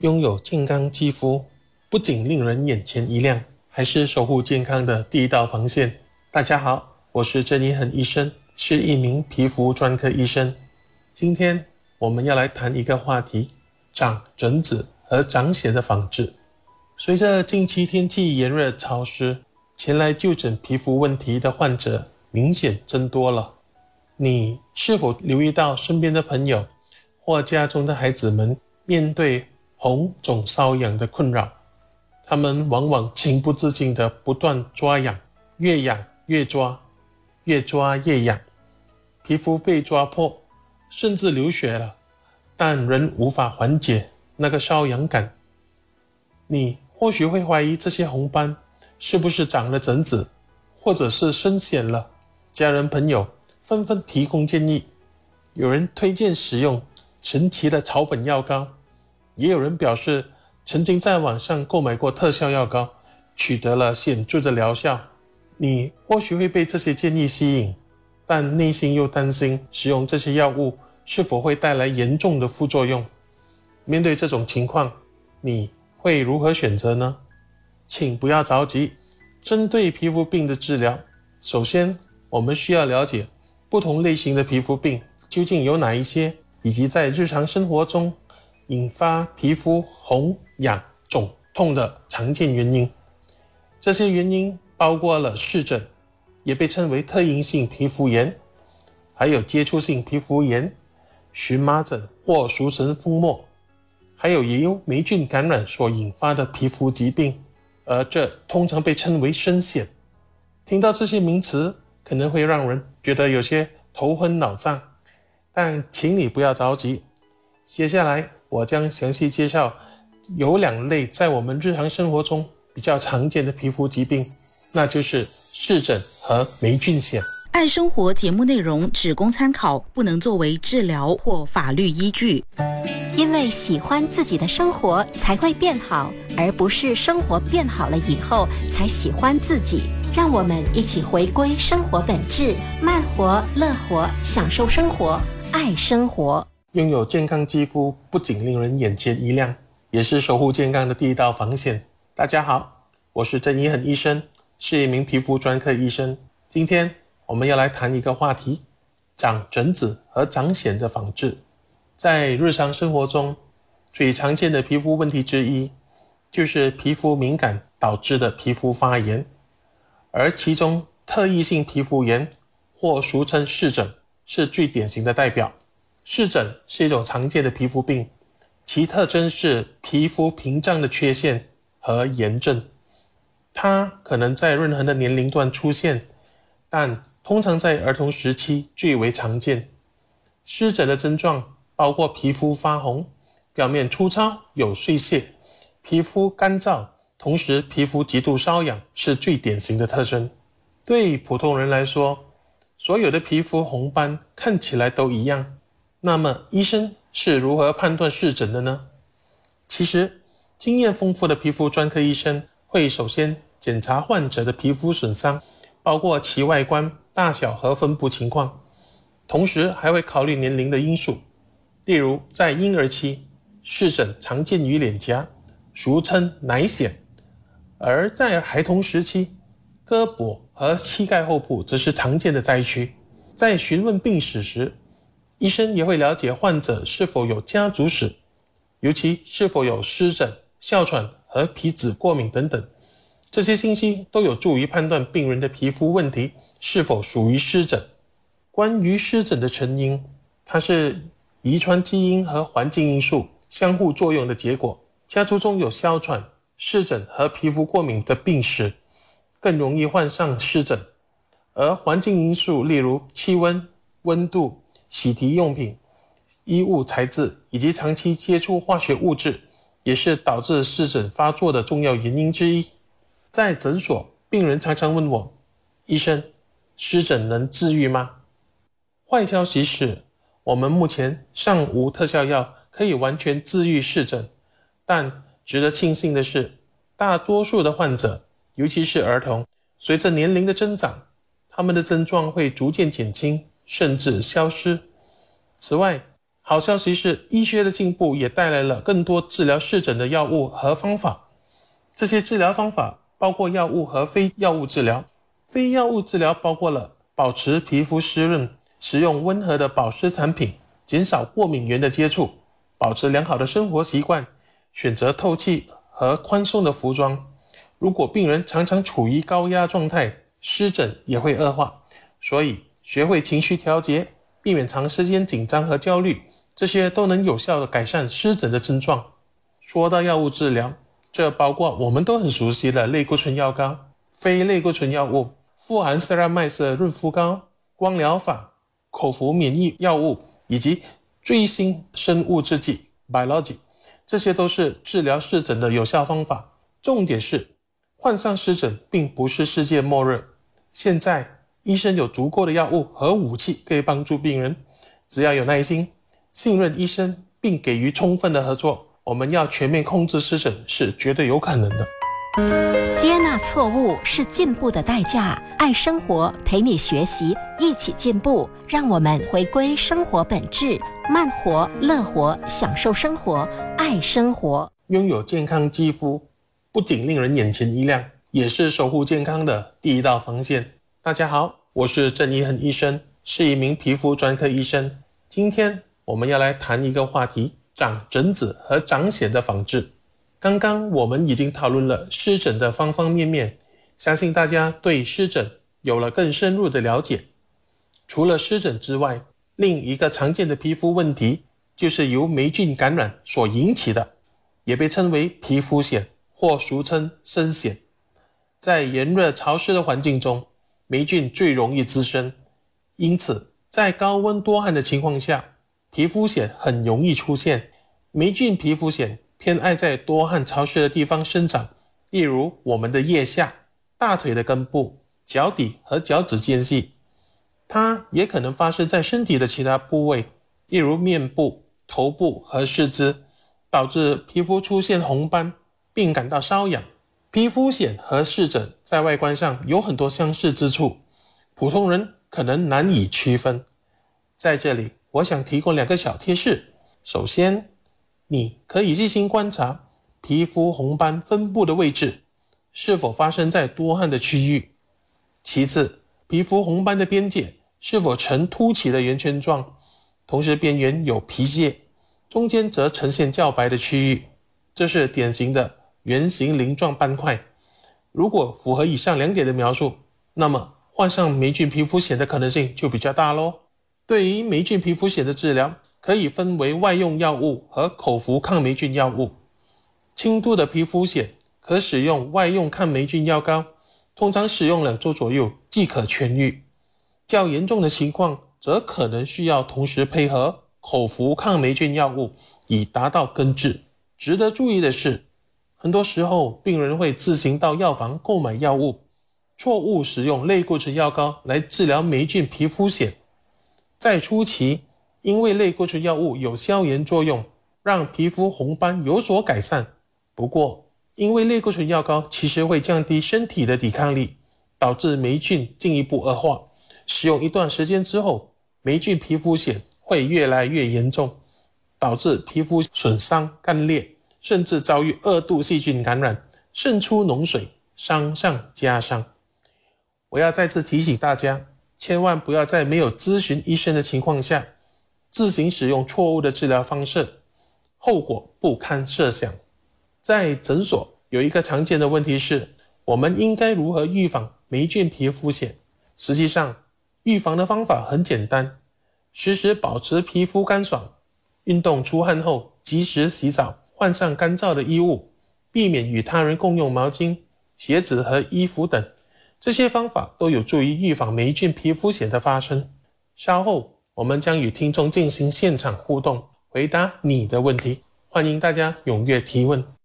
拥有健康肌肤，不仅令人眼前一亮，还是守护健康的第一道防线。大家好，我是郑一恒医生，是一名皮肤专科医生。今天我们要来谈一个话题：长疹子和长癣的防治。随着近期天气炎热潮湿，前来就诊皮肤问题的患者明显增多了。你是否留意到身边的朋友或家中的孩子们面对红肿瘙痒的困扰？他们往往情不自禁地不断抓痒，越痒越抓，越抓越痒，皮肤被抓破，甚至流血了，但仍无法缓解那个瘙痒感。你或许会怀疑这些红斑是不是长了疹子，或者是生癣了？家人朋友。纷纷提供建议，有人推荐使用神奇的草本药膏，也有人表示曾经在网上购买过特效药膏，取得了显著的疗效。你或许会被这些建议吸引，但内心又担心使用这些药物是否会带来严重的副作用。面对这种情况，你会如何选择呢？请不要着急，针对皮肤病的治疗，首先我们需要了解。不同类型的皮肤病究竟有哪一些，以及在日常生活中引发皮肤红、痒、肿、痛的常见原因？这些原因包括了湿疹，也被称为特应性皮肤炎，还有接触性皮肤炎、荨麻疹或俗称风沫，还有也有霉菌感染所引发的皮肤疾病，而这通常被称为深癣。听到这些名词。可能会让人觉得有些头昏脑胀，但请你不要着急。接下来我将详细介绍有两类在我们日常生活中比较常见的皮肤疾病，那就是湿疹和霉菌癣。爱生活节目内容只供参考，不能作为治疗或法律依据。因为喜欢自己的生活才会变好，而不是生活变好了以后才喜欢自己。让我们一起回归生活本质，慢活、乐活，享受生活，爱生活。拥有健康肌肤，不仅令人眼前一亮，也是守护健康的第一道防线。大家好，我是郑一恒医生，是一名皮肤专科医生。今天我们要来谈一个话题：长疹子和长癣的防治。在日常生活中，最常见的皮肤问题之一，就是皮肤敏感导致的皮肤发炎。而其中特异性皮肤炎，或俗称湿疹，是最典型的代表。湿疹是一种常见的皮肤病，其特征是皮肤屏障的缺陷和炎症。它可能在任何的年龄段出现，但通常在儿童时期最为常见。湿疹的症状包括皮肤发红、表面粗糙有碎屑、皮肤干燥。同时，皮肤极度瘙痒是最典型的特征。对普通人来说，所有的皮肤红斑看起来都一样。那么，医生是如何判断湿疹的呢？其实，经验丰富的皮肤专科医生会首先检查患者的皮肤损伤，包括其外观、大小和分布情况，同时还会考虑年龄的因素。例如，在婴儿期，湿疹常见于脸颊，俗称奶癣。而在孩童时期，胳膊和膝盖后部则是常见的灾区。在询问病史时，医生也会了解患者是否有家族史，尤其是否有湿疹、哮喘和皮脂过敏等等。这些信息都有助于判断病人的皮肤问题是否属于湿疹。关于湿疹的成因，它是遗传基因和环境因素相互作用的结果。家族中有哮喘。湿疹和皮肤过敏的病史，更容易患上湿疹，而环境因素，例如气温、温度、洗涤用品、衣物材质以及长期接触化学物质，也是导致湿疹发作的重要原因之一。在诊所，病人常常问我：“医生，湿疹能治愈吗？”坏消息是，我们目前尚无特效药可以完全治愈湿疹，但。值得庆幸的是，大多数的患者，尤其是儿童，随着年龄的增长，他们的症状会逐渐减轻，甚至消失。此外，好消息是，医学的进步也带来了更多治疗湿疹的药物和方法。这些治疗方法包括药物和非药物治疗。非药物治疗包括了保持皮肤湿润、使用温和的保湿产品、减少过敏源的接触、保持良好的生活习惯、选择透气和宽松的服装。如果病人常常处于高压状态，湿疹也会恶化。所以，学会情绪调节，避免长时间紧张和焦虑，这些都能有效的改善湿疹的症状。说到药物治疗，这包括我们都很熟悉的类固醇药膏、非类固醇药物、富含色拉麦色润肤膏、光疗法、口服免疫药物以及最新生物制剂 （biology），这些都是治疗湿疹的有效方法。重点是，患上湿疹并不是世界末日。现在，医生有足够的药物和武器可以帮助病人。只要有耐心、信任医生，并给予充分的合作。我们要全面控制湿疹是绝对有可能的。接纳错误是进步的代价。爱生活，陪你学习，一起进步。让我们回归生活本质，慢活、乐活，享受生活，爱生活。拥有健康肌肤，不仅令人眼前一亮，也是守护健康的第一道防线。大家好，我是郑一恒医生，是一名皮肤专科医生。今天我们要来谈一个话题。长疹子和长癣的防治。刚刚我们已经讨论了湿疹的方方面面，相信大家对湿疹有了更深入的了解。除了湿疹之外，另一个常见的皮肤问题就是由霉菌感染所引起的，也被称为皮肤癣或俗称深癣。在炎热潮湿的环境中，霉菌最容易滋生，因此在高温多汗的情况下。皮肤癣很容易出现，霉菌皮肤癣偏爱在多汗潮湿的地方生长，例如我们的腋下、大腿的根部、脚底和脚趾间隙。它也可能发生在身体的其他部位，例如面部、头部和四肢，导致皮肤出现红斑，并感到瘙痒。皮肤癣和湿疹在外观上有很多相似之处，普通人可能难以区分。在这里。我想提供两个小贴士。首先，你可以细心观察皮肤红斑分布的位置，是否发生在多汗的区域。其次，皮肤红斑的边界是否呈凸起的圆圈状，同时边缘有皮屑，中间则呈现较白的区域，这是典型的圆形鳞状斑块。如果符合以上两点的描述，那么患上霉菌皮肤癣的可能性就比较大喽。对于霉菌皮肤癣的治疗，可以分为外用药物和口服抗霉菌药物。轻度的皮肤癣可使用外用抗霉菌药膏，通常使用两周左右即可痊愈。较严重的情况则可能需要同时配合口服抗霉菌药物，以达到根治。值得注意的是，很多时候病人会自行到药房购买药物，错误使用类固醇药膏来治疗霉菌皮肤癣。在初期，因为类固醇药物有消炎作用，让皮肤红斑有所改善。不过，因为类固醇药膏其实会降低身体的抵抗力，导致霉菌进一步恶化。使用一段时间之后，霉菌皮肤癣会越来越严重，导致皮肤损伤、干裂，甚至遭遇二度细菌感染，渗出脓水，伤上加伤。我要再次提醒大家。千万不要在没有咨询医生的情况下自行使用错误的治疗方式，后果不堪设想。在诊所有一个常见的问题是：我们应该如何预防霉菌皮肤癣？实际上，预防的方法很简单，时时保持皮肤干爽，运动出汗后及时洗澡，换上干燥的衣物，避免与他人共用毛巾、鞋子和衣服等。这些方法都有助于预防霉菌皮肤癣的发生。稍后我们将与听众进行现场互动，回答你的问题。欢迎大家踊跃提问。